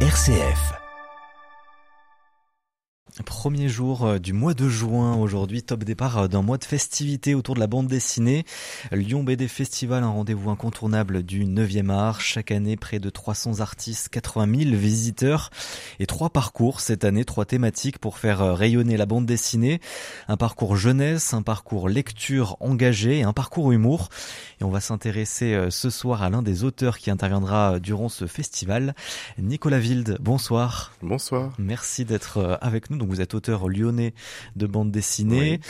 RCF. Premier jour euh, du mois de juin aujourd'hui, top départ euh, d'un mois de festivités autour de la bande dessinée. Lyon BD Festival, un rendez-vous incontournable du 9e art. Chaque année, près de 300 artistes, 80 000 visiteurs et trois parcours cette année, trois thématiques pour faire euh, rayonner la bande dessinée. Un parcours jeunesse, un parcours lecture engagée et un parcours humour. Et on va s'intéresser ce soir à l'un des auteurs qui interviendra durant ce festival. Nicolas Wilde, bonsoir. Bonsoir. Merci d'être avec nous vous êtes auteur lyonnais de bande dessinée.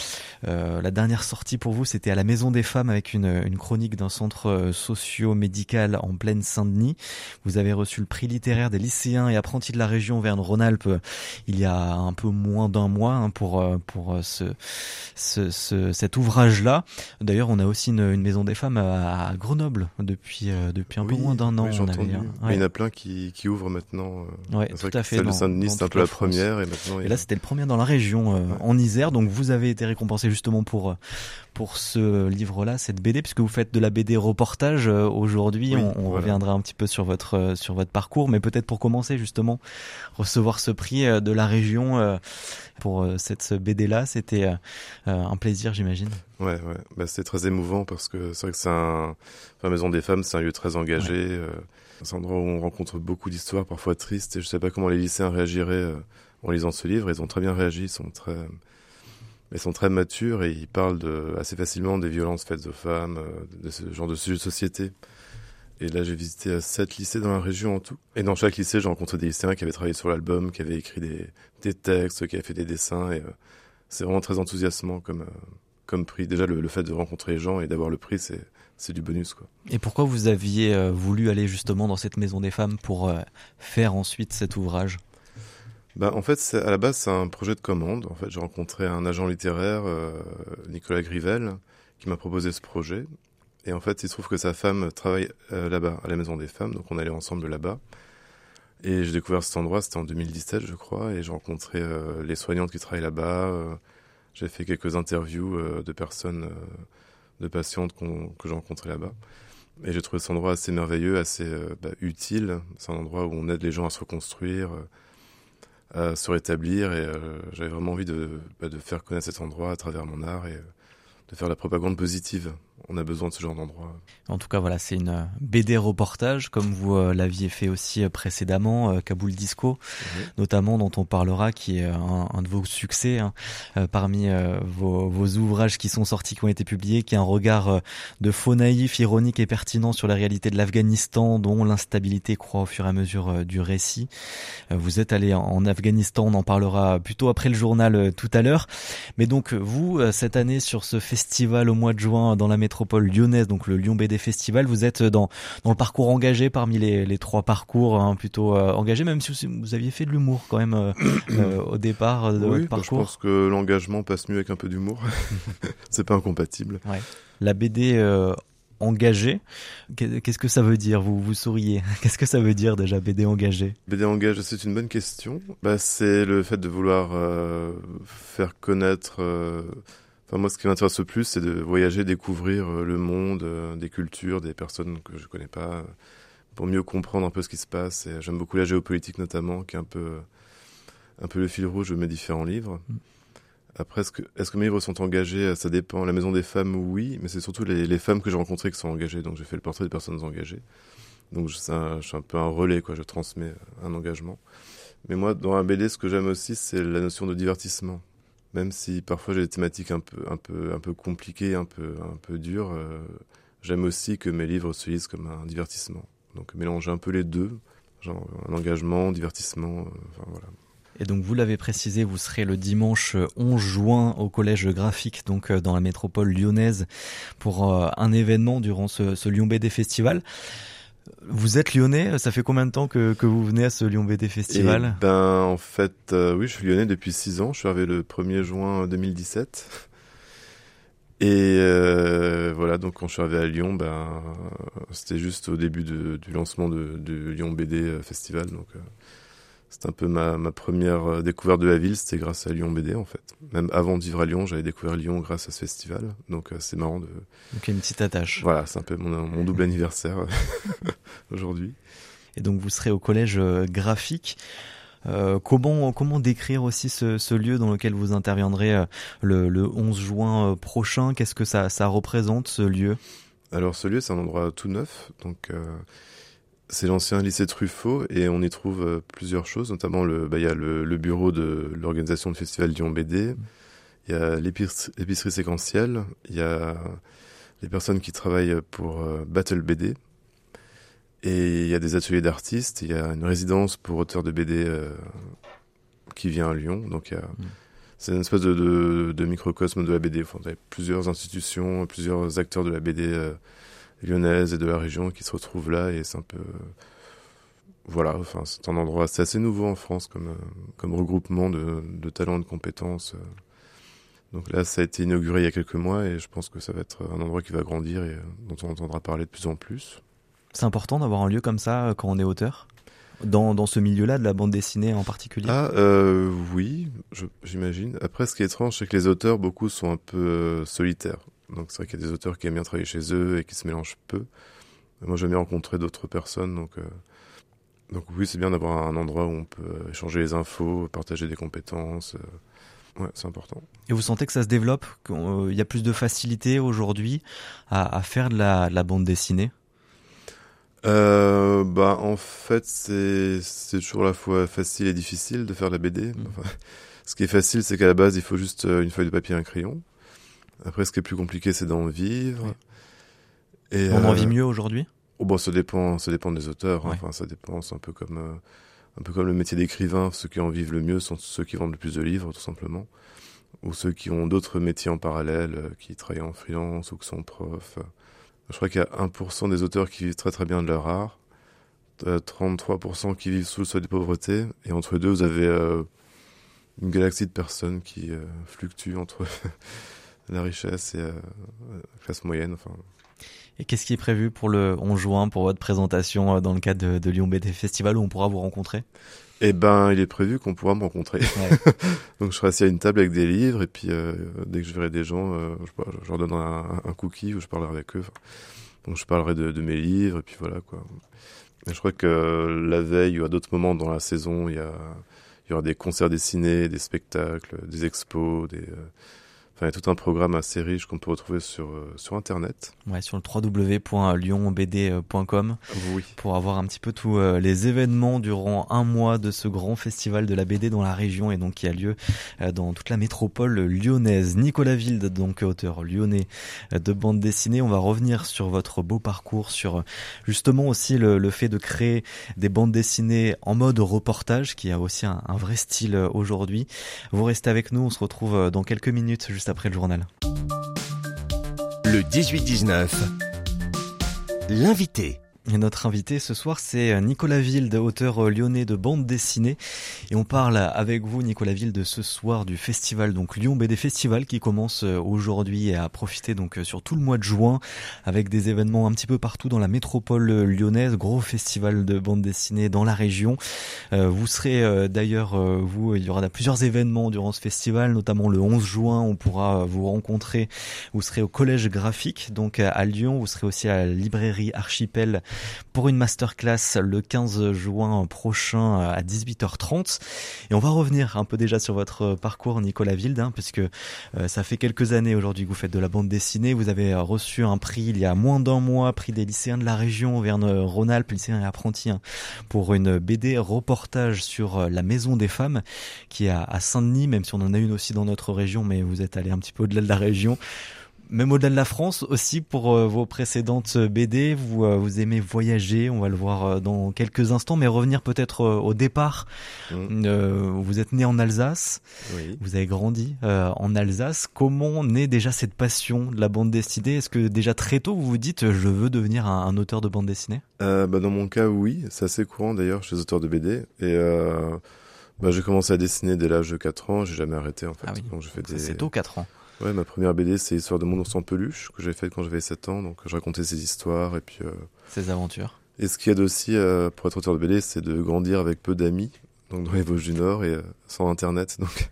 Euh, la dernière sortie pour vous, c'était à la Maison des Femmes avec une, une chronique d'un centre euh, socio-médical en pleine Saint-Denis. Vous avez reçu le prix littéraire des lycéens et apprentis de la région Verne-Rhône-Alpes euh, il y a un peu moins d'un mois hein, pour pour ce, ce, ce cet ouvrage-là. D'ailleurs, on a aussi une, une, Maison des Femmes à, Grenoble depuis depuis un peu moins d'un an. Oui, on avait, ouais. Il y en a plein qui, qui ouvrent maintenant. Ouais, tout à fait. Celle de Saint-Denis, c'est un peu la, première et maintenant. Et là, c'était le premier dans la région, euh, en Isère. Donc vous avez été récompensé justement pour euh, pour ce livre-là, cette BD, puisque vous faites de la BD reportage euh, aujourd'hui. on, reviendra un petit peu sur votre sur votre parcours, mais peut-être pour commencer justement recevoir ce prix de la région pour cette BD-là, c'était un plaisir, j'imagine. Ouais, ouais. Bah, c'est très émouvant parce que c'est vrai que c'est un, enfin, Maison des Femmes, c'est un lieu très engagé. c'est un endroit où on rencontre beaucoup d'histoires, parfois tristes, et je sais pas comment les lycéens réagiraient en lisant ce livre. Ils ont très bien réagi, ils sont très, ils sont très matures et ils parlent assez facilement des violences faites aux femmes, euh, de ce genre de sujet de société. Et là, j'ai visité euh, sept lycées dans la région en tout. Et dans chaque lycée, j'ai rencontré des lycéens qui avaient travaillé sur l'album, qui avaient écrit des, textes, qui avaient fait des dessins. Et euh, c'est vraiment très enthousiasmant comme, comme prix. Déjà, le, fait de rencontrer les gens et d'avoir le prix, c'est, c'est du bonus. Quoi. Et pourquoi vous aviez voulu aller justement dans cette maison des femmes pour faire ensuite cet ouvrage? Bah, en fait, à la base, c'est un projet de commande. En fait, j'ai rencontré un agent littéraire, euh, Nicolas Grivel, qui m'a proposé ce projet. Et en fait, il se trouve que sa femme travaille euh, là-bas, à la Maison des Femmes, donc on allait ensemble là-bas. Et j'ai découvert cet endroit, c'était en 2017, je crois, et j'ai rencontré euh, les soignantes qui travaillent là-bas. j'ai fait quelques interviews de personnes, de patientes que j'ai rencontrées là-bas. Et j'ai trouvé cet endroit assez merveilleux, assez bah, utile. C'est un endroit où on aide les gens à se reconstruire se rétablir et euh, j'avais vraiment envie de, bah, de faire connaître cet endroit à travers mon art et euh, de faire la propagande positive on a besoin de ce genre d'endroit. En tout cas, voilà, c'est une euh, BD reportage, comme vous euh, l'aviez fait aussi euh, précédemment, Kaboul Disco, notamment, dont on parlera, qui est un, de vos succès hein, parmi vos, vos, ouvrages qui sont sortis, qui ont été publiés, qui est un regard de faux naïf, ironique et pertinent sur la réalité de l'Afghanistan, dont l'instabilité croît au fur et à mesure du récit. Vous êtes allé en Afghanistan, on en parlera plutôt après le journal tout à l'heure. Mais donc, vous, cette année, sur ce festival au mois de juin dans la métropole, métropole lyonnaise, donc le Lyon BD Festival. Vous êtes dans, dans le parcours engagé parmi les, les trois parcours hein, plutôt euh, engagés, même si vous, aviez fait de l'humour quand même euh, euh, au départ de oui, votre bah, parcours. je pense que l'engagement passe mieux avec un peu d'humour. C'est pas incompatible. Ouais. La BD engagé. Qu'est-ce que ça veut dire? Vous vous souriez. Qu'est-ce que ça veut dire déjà BD engagé BD engagé, c'est une bonne question. Bah, c'est le fait de vouloir euh, faire connaître euh, Enfin, moi, ce qui m'intéresse le plus, c'est de voyager, découvrir euh, le monde, euh, des cultures, des personnes que je connais pas, pour mieux comprendre un peu ce qui se passe. Et j'aime beaucoup la géopolitique notamment, qui est un peu, un peu le fil rouge de mes différents livres. Mm. Après, est-ce que, mes livres sont engagés? Ça dépend. La Maison des Femmes, oui, mais c'est surtout les, les, femmes que j'ai rencontrées qui sont engagées. Donc, j'ai fait le portrait des personnes engagées. Donc, je, un, je suis un peu un relais, quoi. Je transmets un engagement. Mais moi, dans la BD, ce que j'aime aussi, c'est la notion de divertissement même si parfois j'ai des thématiques un peu, un peu, un peu compliquées, un peu, un peu dures, euh, j'aime aussi que mes livres se lisent comme un divertissement. Donc mélanger un peu les deux, genre un engagement, divertissement, euh, voilà. Et donc vous l'avez précisé, vous serez le dimanche 11 juin au collège graphique, donc euh, dans la métropole lyonnaise, pour un événement durant ce, ce Lyon BD Festival. Vous êtes lyonnais, ça fait combien de temps que, que vous venez à ce Lyon BD Festival eh Ben en fait, euh, oui, je suis lyonnais depuis 6 ans. Je suis arrivé le 1er juin 2017. Et euh, voilà, donc quand je suis arrivé à Lyon, ben c'était juste au début du lancement de, du Lyon BD Festival, donc euh, c'était un peu ma, ma, première euh, découverte de la ville, c'était grâce à Lyon BD en fait. Même avant de vivre à Lyon, j'avais découvert Lyon grâce à ce festival, donc euh, c'est marrant de. Donc il y a une petite attache. Voilà, c'est un peu mon, mon double anniversaire aujourd'hui. et donc vous serez au collège graphique. comment comment décrire aussi ce, lieu dans lequel vous interviendrez le, le 11 juin prochain? Qu'est-ce que ça, ça représente ce lieu? Alors ce lieu c'est un endroit tout neuf, donc c'est l'ancien lycée Truffaut et on y trouve euh, plusieurs choses, notamment le, bah, il y a le, bureau de l'organisation du festival Lyon BD, il y a l'épicerie séquentielle, il y a les personnes qui travaillent pour euh, Battle BD et il y a des ateliers d'artistes, il y a une résidence pour auteurs de BD euh, qui vient à Lyon, donc mm. c'est une espèce de, de, microcosme de la BD. Enfin, il y a plusieurs institutions, plusieurs acteurs de la BD lyonnaise et de la région qui se retrouvent là et c'est un peu voilà enfin c'est un endroit c'est assez nouveau en France comme comme regroupement de, de talents de compétences donc là ça a été inauguré il y a quelques mois et je pense que ça va être un endroit qui va grandir et dont on entendra parler de plus en plus c'est important d'avoir un lieu comme ça quand on est auteur? Dans, dans ce milieu-là de la bande dessinée en particulier? Ah euh, oui, j'imagine. Après, ce qui est étrange, c'est que les auteurs, beaucoup sont un peu euh, solitaires. Donc c'est vrai qu'il y a des auteurs qui aiment bien travailler chez eux et qui se mélangent peu. Moi j'aime bien rencontrer d'autres personnes, donc, euh, donc oui c'est bien d'avoir un endroit où on peut échanger les infos, partager des compétences. Euh, ouais, c'est important. Et vous sentez que ça se développe, qu'il euh, y a plus de facilité aujourd'hui à, faire de la, la bande dessinée? Euh, bah en fait c'est c'est toujours à la fois facile et difficile de faire de la BD. Mmh. Enfin, ce qui est facile c'est qu'à la base il faut juste une feuille de papier et un crayon. Après, ce qui est plus compliqué, c'est d'en vivre. Et, On en vit euh, mieux aujourd'hui? Oh, bon, ça dépend, ça dépend des auteurs. Hein. Enfin, ça dépend. C'est un peu comme, euh, un peu comme le métier d'écrivain. Ceux qui en vivent le mieux sont ceux qui vendent le plus de livres, tout simplement, ou ceux qui ont d'autres métiers en parallèle, euh, qui travaillent en freelance ou qui sont profs. Je crois qu'il y a 1% des auteurs qui vivent très très bien de leur art, 33% qui vivent sous le seuil de pauvreté, et entre les deux, vous avez une galaxie de personnes qui fluctuent entre la richesse et euh, la classe moyenne. Enfin. Et qu'est-ce qui est prévu pour le 11 juin, pour votre présentation euh, dans le cadre de, Lyon BD Festival où on pourra vous rencontrer? Eh ben, il est prévu qu'on pourra me rencontrer. Donc je serai assis à une table avec des livres et puis euh, dès que je verrai des gens, je, je, leur donnerai un, cookie ou je parlerai avec eux. Donc je parlerai de, de, mes livres et puis voilà quoi. Et je crois que la veille ou à d'autres moments dans la saison, il y, a, il y aura des concerts dessinés, des spectacles, des expos, des Enfin, il y a tout un programme assez riche qu'on peut retrouver sur, euh, sur Internet. Ouais, sur le www.lyonbd.com. Oui. Pour avoir un petit peu tous euh, les événements durant un mois de ce grand festival de la BD dans la région et donc qui a lieu euh, dans toute la métropole lyonnaise. Nicolas Wilde, donc auteur lyonnais de bande dessinée. On va revenir sur votre beau parcours, sur justement aussi le, le fait de créer des bandes dessinées en mode reportage qui a aussi un, un vrai style aujourd'hui. Vous restez avec nous, on se retrouve dans quelques minutes juste après le journal. Le 18-19, l'invité. Et notre invité ce soir, c'est Nicolas Wilde, auteur lyonnais de bande dessinée. Et on parle avec vous, Nicolas Wilde, ce soir du festival, donc Lyon BD Festival, qui commence aujourd'hui et a profité donc sur tout le mois de juin, avec des événements un petit peu partout dans la métropole lyonnaise, gros festival de bande dessinée dans la région. Euh, vous serez euh, d'ailleurs, euh, vous, il y aura plusieurs événements durant ce festival, notamment le 11 juin, on pourra vous rencontrer. Vous serez au collège graphique, donc à Lyon. Vous serez aussi à la librairie Archipel pour une masterclass le 15 juin prochain à 18h30. Et on va revenir un peu déjà sur votre parcours, Nicolas Wilde, hein, puisque euh, ça fait quelques années aujourd'hui que vous faites de la bande dessinée. Vous avez reçu un prix il y a moins d'un mois, prix des lycéens de la région Auvergne-Rhône-Alpes, lycéens et apprentis, hein, pour une BD reportage sur euh, la maison des femmes qui est à Saint-Denis, même si on en a une aussi dans notre région, mais vous êtes allé un petit peu au-delà de la région même au-delà de la France aussi pour euh, vos précédentes BD, vous, euh, vous aimez voyager, on va le voir euh, dans quelques instants, mais revenir peut-être au départ. Mm. vous êtes né en Alsace, vous avez grandi en Alsace. Comment naît déjà cette passion de la bande dessinée? Est-ce que déjà très tôt vous vous dites je veux devenir un, auteur de bande dessinée? Bah Dans mon cas oui, c'est assez courant d'ailleurs chez les auteurs de BD. Et bah, j'ai commencé à dessiner dès l'âge de 4 ans, j'ai jamais arrêté en fait. Ah C'est tôt 4 ans. Ouais, ma première BD, c'est l'histoire de mon ours en peluche que j'avais faite quand j'avais 7 ans. Donc, je racontais ses histoires et puis. Euh... Ses aventures. Et ce qui aide aussi euh, pour être auteur de BD, c'est de grandir avec peu d'amis, donc dans les Vosges du Nord et euh, sans Internet. Donc.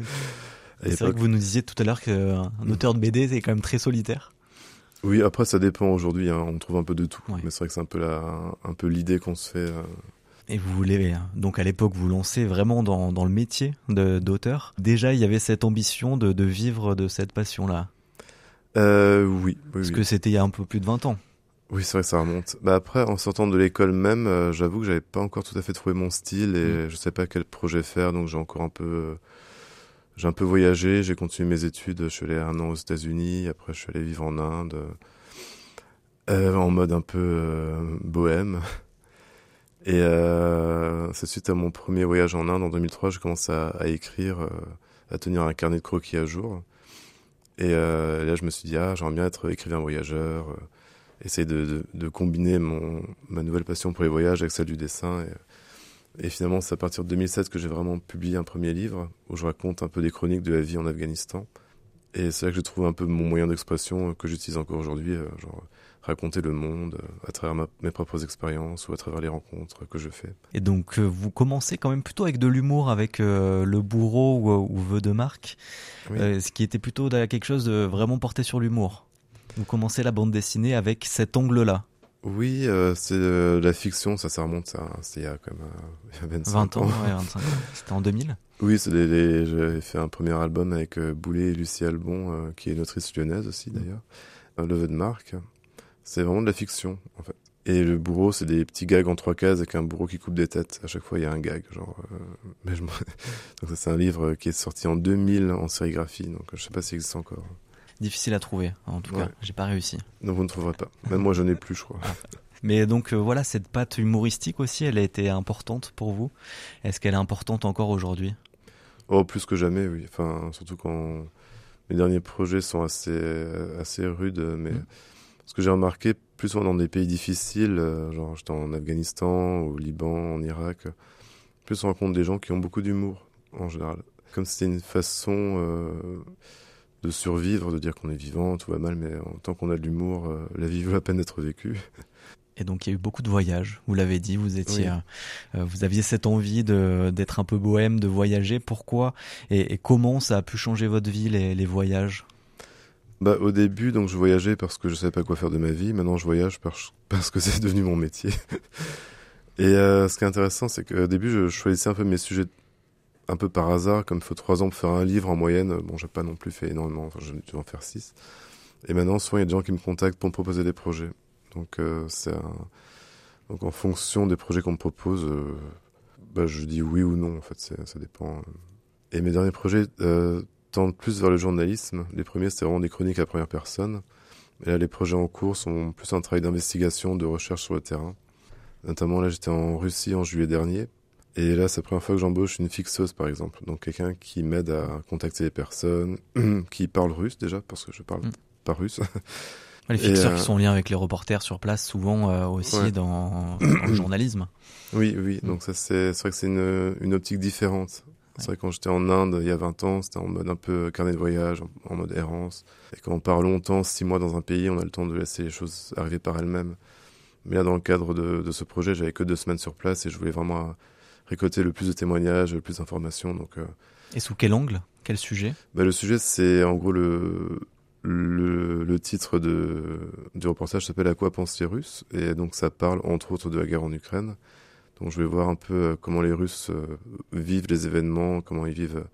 c'est vrai que vous nous disiez tout à l'heure qu'un auteur de BD, c'est quand même très solitaire. Oui, après ça dépend aujourd'hui, hein, on trouve un peu de tout. Ouais. Mais c'est vrai que c'est un peu la, un peu l'idée qu'on se fait. euh. Et vous voulez euh, donc à l'époque vous lancer vraiment dans, dans le métier d'auteur. Déjà il y avait cette ambition de, de vivre de cette passion-là. Euh, oui, oui, Parce oui. que c'était il y a un peu plus de 20 ans. Oui, c'est vrai que ça remonte. Bah après, en sortant de l'école même, euh, j'avoue que j'avais pas encore tout à fait trouvé mon style et je sais pas quel projet faire, donc j'ai encore un peu, euh, j'ai un peu voyagé, j'ai continué mes études, je suis allé un an aux États-Unis, après je suis allé vivre en Inde, en mode un peu bohème. Et euh, c'est suite à mon premier voyage en Inde en 2003, je commence à, écrire, euh, à tenir un carnet de croquis à jour. Et euh, là, je me suis dit, ah, j'aimerais bien être écrivain voyageur. euh, essayer de, de, de combiner mon, ma nouvelle passion pour les voyages avec celle du dessin. Et, et finalement, c'est à partir de 2007 que j'ai vraiment publié un premier livre où je raconte un peu des chroniques de la vie en Afghanistan. Et c'est là que j'ai trouvé un peu mon moyen d'expression que j'utilise encore aujourd'hui, euh, genre raconter le monde euh, à travers ma- mes propres expériences ou à travers les rencontres que je fais. Et donc euh, vous commencez quand même plutôt avec de l'humour avec euh, le bourreau ou, ou vœu de marque, Oui. euh, ce qui était plutôt quelque chose de vraiment porté sur l'humour. Vous commencez la bande dessinée avec cet angle-là. Oui, euh, c'est euh, la fiction, ça, ça remonte, ça, c'est il y a quand même euh, il y a 25 20 ans, ouais, 25 ans. C'était en 2000. Oui, c'est j'avais fait un premier album avec euh, Boulet et Lucie Albon, euh, qui est une autrice lyonnaise aussi d'ailleurs. Euh, Le vœu de marque. C'est vraiment de la fiction, en fait. Et le bourreau, c'est des petits gags en trois cases avec un bourreau qui coupe des têtes. À chaque fois, il y a un gag, genre. euh, mais je donc c'est un livre qui est sorti en 2000 en sérigraphie, donc je sais pas s'il existe encore. Difficile à trouver, en tout cas. Ouais. J'ai pas réussi. Non, vous ne trouverez pas. Même moi, je n'ai plus, je crois. Mais donc euh, voilà, cette patte humoristique aussi, elle a été importante pour vous? Est-ce qu'elle est importante encore aujourd'hui? Oh, plus que jamais, oui. Enfin, surtout quand mes derniers projets sont assez, assez rudes. Mais Mm. ce que j'ai remarqué, plus souvent dans des pays difficiles, euh, genre j'étais en Afghanistan, au Liban, en Irak, plus on rencontre des gens qui ont beaucoup d'humour, en général. Comme c'était une façon euh, de survivre, de dire qu'on est vivant, tout va mal, mais en tant qu'on a de l'humour, euh, la vie vaut la peine d'être vécue. Et donc il y a eu beaucoup de voyages. Vous l'avez dit, vous étiez, Oui. euh, euh, vous aviez cette envie de d'être un peu bohème, de voyager. Pourquoi et, et comment ça a pu changer votre vie les, les voyages? Bah, au début, donc, je voyageais parce que je savais pas quoi faire de ma vie. Maintenant, je voyage parce, parce que c'est devenu mon métier. Et euh, ce qui est intéressant, c'est qu'au début, je choisissais un peu mes sujets un peu par hasard, comme il faut trois ans pour faire un livre en moyenne. Bon, j'ai pas non plus fait énormément, enfin, j'ai dû en faire six. Et maintenant, souvent, il y a des gens qui me contactent pour me proposer des projets. Donc, euh, c'est un... donc en fonction des projets qu'on me propose, euh, bah, je dis oui ou non. En fait, ça dépend. Et mes derniers projets euh, tendent plus vers le journalisme. Les premiers, c'était vraiment des chroniques à première personne. Et là, les projets en cours sont plus un travail d'investigation, de recherche sur le terrain. Notamment, là, j'étais en Russie en juillet dernier. Et là, c'est la première fois que j'embauche une fixeuse, par exemple. Donc, quelqu'un qui m'aide à contacter les personnes, qui parle russe déjà, parce que je parle Mm. pas russe. Les fixeurs euh, qui sont en lien avec les reporters sur place, souvent euh, aussi Ouais. dans, dans le journalisme. Oui, oui. Mm. Donc ça, c'est vrai que c'est une, une optique différente. C'est vrai que quand j'étais en Inde il y a 20 ans, c'était en mode un peu carnet de voyage, en, en mode errance. Et quand on part longtemps, six mois dans un pays, on a le temps de laisser les choses arriver par elles-mêmes. Mais là, dans le cadre de, de ce projet, j'avais que deux semaines sur place et je voulais vraiment récolter le plus de témoignages, le plus d'informations. Donc, euh, Et sous quel angle? Quel sujet? Bah, le sujet, c'est en gros le, le, le titre de, du reportage s'appelle À quoi pensent les Russes? Et donc ça parle entre autres de la guerre en Ukraine. Donc je vais voir un peu euh, comment les Russes euh, vivent les événements, comment ils vivent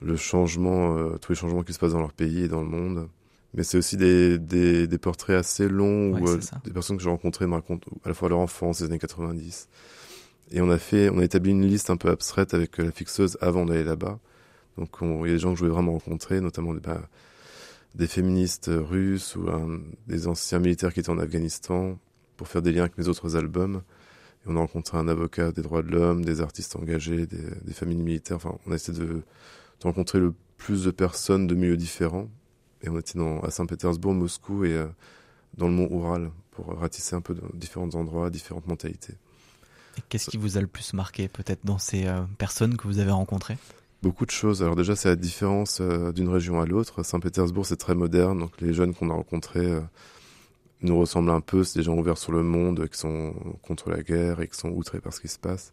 le changement, tous les changements qui se passent dans leur pays et dans le monde. Mais c'est aussi des, des, des portraits assez longs Ouais, où des personnes que j'ai rencontrées me racontent à la fois leur enfance, les années 90. Et on a fait, on a établi une liste un peu abstraite avec euh, la fixeuse avant d'aller là-bas. Donc on- il y a des gens que je voulais vraiment rencontrer, notamment des, bah, féministes russes ou des anciens militaires qui étaient en Afghanistan pour faire des liens avec mes autres albums. Et on a rencontré un avocat des droits de l'homme, des artistes engagés, des, familles militaires. Enfin, on a essayé de, rencontrer le plus de personnes de milieux différents. Et on était dans, à Saint-Pétersbourg, Moscou et euh, dans le mont Oural pour ratisser un peu différents endroits, différentes mentalités. Qu'est-ce qui vous a le plus marqué peut-être dans ces euh, personnes que vous avez rencontrées? Beaucoup de choses. Alors déjà, c'est la différence euh, d'une région à l'autre. Saint-Pétersbourg, c'est très moderne. Donc les jeunes qu'on a rencontrés euh, nous ressemblent un peu. C'est des gens ouverts sur le monde, qui sont contre la guerre et qui sont outrés par ce qui se passe.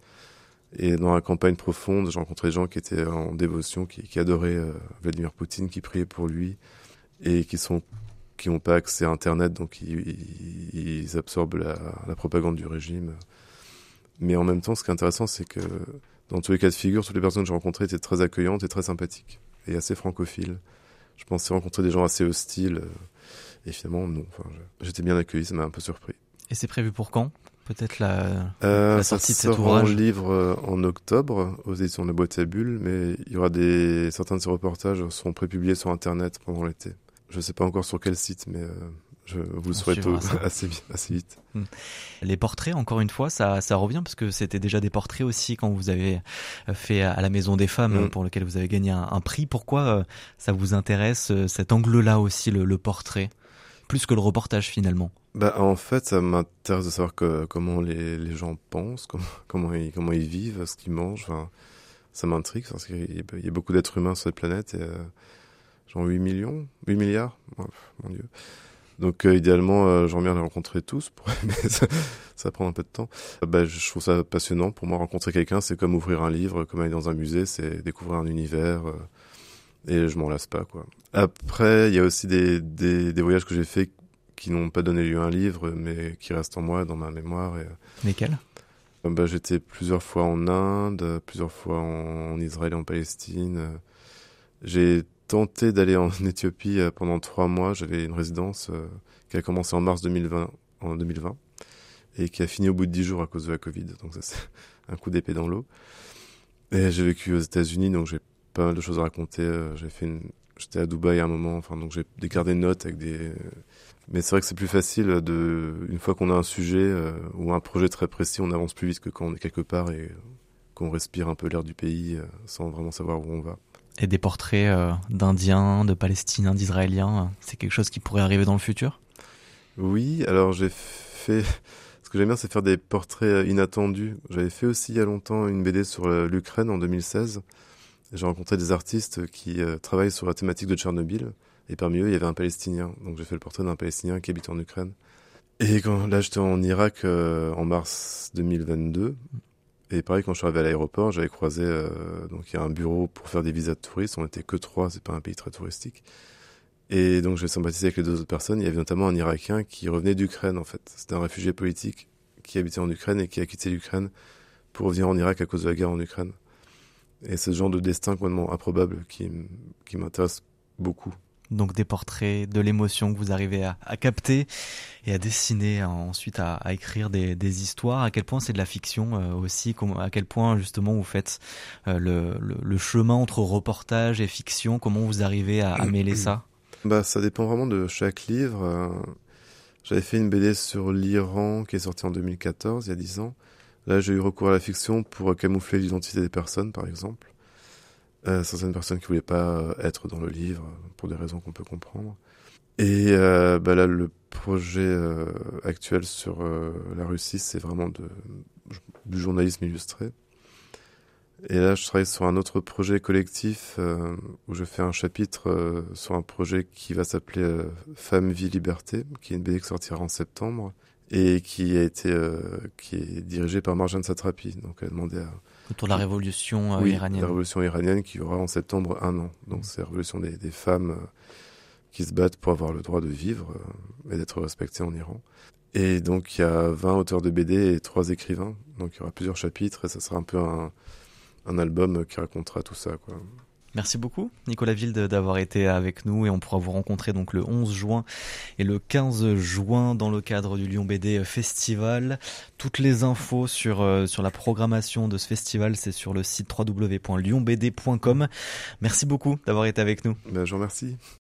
Et dans la campagne profonde, j'ai rencontré des gens qui étaient en dévotion, qui, adoraient Vladimir Poutine, qui priaient pour lui et qui sont qui n'ont pas accès à Internet, donc ils, absorbent la, propagande du régime. Mais en même temps, ce qui est intéressant, c'est que dans tous les cas de figure, toutes les personnes que j'ai rencontrées étaient très accueillantes et très sympathiques, et assez francophiles. Je pensais rencontrer des gens assez hostiles, et finalement, non. Enfin, J'étais bien accueilli, ça m'a un peu surpris. Et c'est prévu pour quand? Peut-être la, euh, la, sortie de cet ouvrage en livre euh, en octobre aux éditions de la boîte à bulles, mais il y aura des certains de ces reportages seront prépubliés sur Internet pendant l'été. Je ne sais pas encore sur quel site, mais euh, je vous le souhaite assez, assez vite. Hmm. Les portraits, encore une fois, ça, ça revient parce que c'était déjà des portraits aussi quand vous avez fait à la Maison des Femmes, hmm. pour lequel vous avez gagné un, prix. Pourquoi ça vous intéresse cet angle-là aussi, le, le portrait, plus que le reportage finalement bah, en fait, ça m'intéresse de savoir que, comment les, les, gens pensent, comment, comment, ils, comment ils vivent, ce qu'ils mangent. Enfin, ça m'intrigue parce qu'il y a beaucoup d'êtres humains sur cette planète. Et, euh, genre 8 millions 8 milliards? Mon Dieu. Donc euh, idéalement, euh, j'aimerais bien les rencontrer tous, pour... mais ça, ça prend un peu de temps. Bah, je trouve ça passionnant. Pour moi, rencontrer quelqu'un, c'est comme ouvrir un livre, comme aller dans un musée, c'est découvrir un univers. Euh, et je m'en lasse pas, quoi. Après, il y a aussi des, des, des voyages que j'ai faits qui n'ont pas donné lieu à un livre, mais qui restent en moi, dans ma mémoire. Et, Lesquels? bah, J'étais plusieurs fois en Inde, plusieurs fois en, Israël et en Palestine. J'ai tenté d'aller en Éthiopie euh, pendant trois mois. J'avais une résidence euh, qui a commencé en mars 2020, en 2020 et qui a fini au bout de dix jours à cause de la Covid. Donc ça, c'est un coup d'épée dans l'eau. Et j'ai vécu aux États-Unis, donc j'ai pas mal de choses à raconter. Euh, j'ai fait. J'étais à Dubaï à un moment, enfin donc j'ai gardé des notes avec des mais c'est vrai que c'est plus facile de, une fois qu'on a un sujet ou un projet très précis, on avance plus vite que quand on est quelque part et qu'on respire un peu l'air du pays sans vraiment savoir où on va. Et des portraits euh, d'Indiens, de Palestiniens, d'Israéliens, c'est quelque chose qui pourrait arriver dans le futur? Oui, alors j'ai fait. Ce que j'aime bien, c'est faire des portraits inattendus. J'avais fait aussi il y a longtemps une BD sur l'Ukraine en 2016. J'ai rencontré des artistes qui travaillent sur la thématique de Tchernobyl. Et parmi eux, il y avait un Palestinien. Donc j'ai fait le portrait d'un Palestinien qui habite en Ukraine. Et quand là, j'étais en Irak euh, en mars 2022. Et pareil, quand je suis arrivé à l'aéroport, j'avais croisé. Euh, donc il y a un bureau pour faire des visas de touristes. On n'était que trois. C'est pas un pays très touristique. Et donc j'ai sympathisé avec les deux autres personnes. Il y avait notamment un Irakien qui revenait d'Ukraine en fait. C'était un réfugié politique qui habitait en Ukraine et qui a quitté l'Ukraine pour revenir en Irak à cause de la guerre en Ukraine. Et ce genre de destin complètement improbable qui, qui m'intéresse beaucoup donc des portraits, de l'émotion que vous arrivez à, capter et à dessiner, ensuite à, écrire des, histoires. À quel point c'est de la fiction euh, aussi, à quel point justement vous faites euh, le, chemin entre reportage et fiction, comment vous arrivez à, à mêler ça? Bah ça dépend vraiment de chaque livre. Euh, j'avais fait une BD sur l'Iran qui est sortie en 2014, il y a 10 ans. Là j'ai eu recours à la fiction pour camoufler l'identité des personnes par exemple euh, certaines personnes qui voulaient pas euh, être dans le livre pour des raisons qu'on peut comprendre. Et euh, bah là, le projet euh, actuel sur euh, la Russie, c'est vraiment de, du journalisme illustré. Et là, je travaille sur un autre projet collectif où je fais un chapitre sur un projet qui va s'appeler Femme, Vie, Liberté, qui est une BD qui sortira en septembre et qui a été qui est dirigé par Marjane Satrapi. Donc, elle a demandé à Autour de la révolution oui, iranienne. La révolution iranienne qui aura en septembre un an. Donc c'est la révolution des, des femmes euh, qui se battent pour avoir le droit de vivre euh, et d'être respectées en Iran. Et donc il y a 20 auteurs de BD et 3 écrivains. Donc il y aura plusieurs chapitres et ça sera un peu un, un album qui racontera tout ça. Quoi. Merci beaucoup, Nicolas Wilde, d'avoir été avec nous et on pourra vous rencontrer donc le 11 juin et le 15 juin dans le cadre du Lyon BD Festival. Toutes les infos sur, euh, sur la programmation de ce festival, c'est sur le site www.lyonbd.com. Merci beaucoup d'avoir été avec nous. Ben, je vous remercie.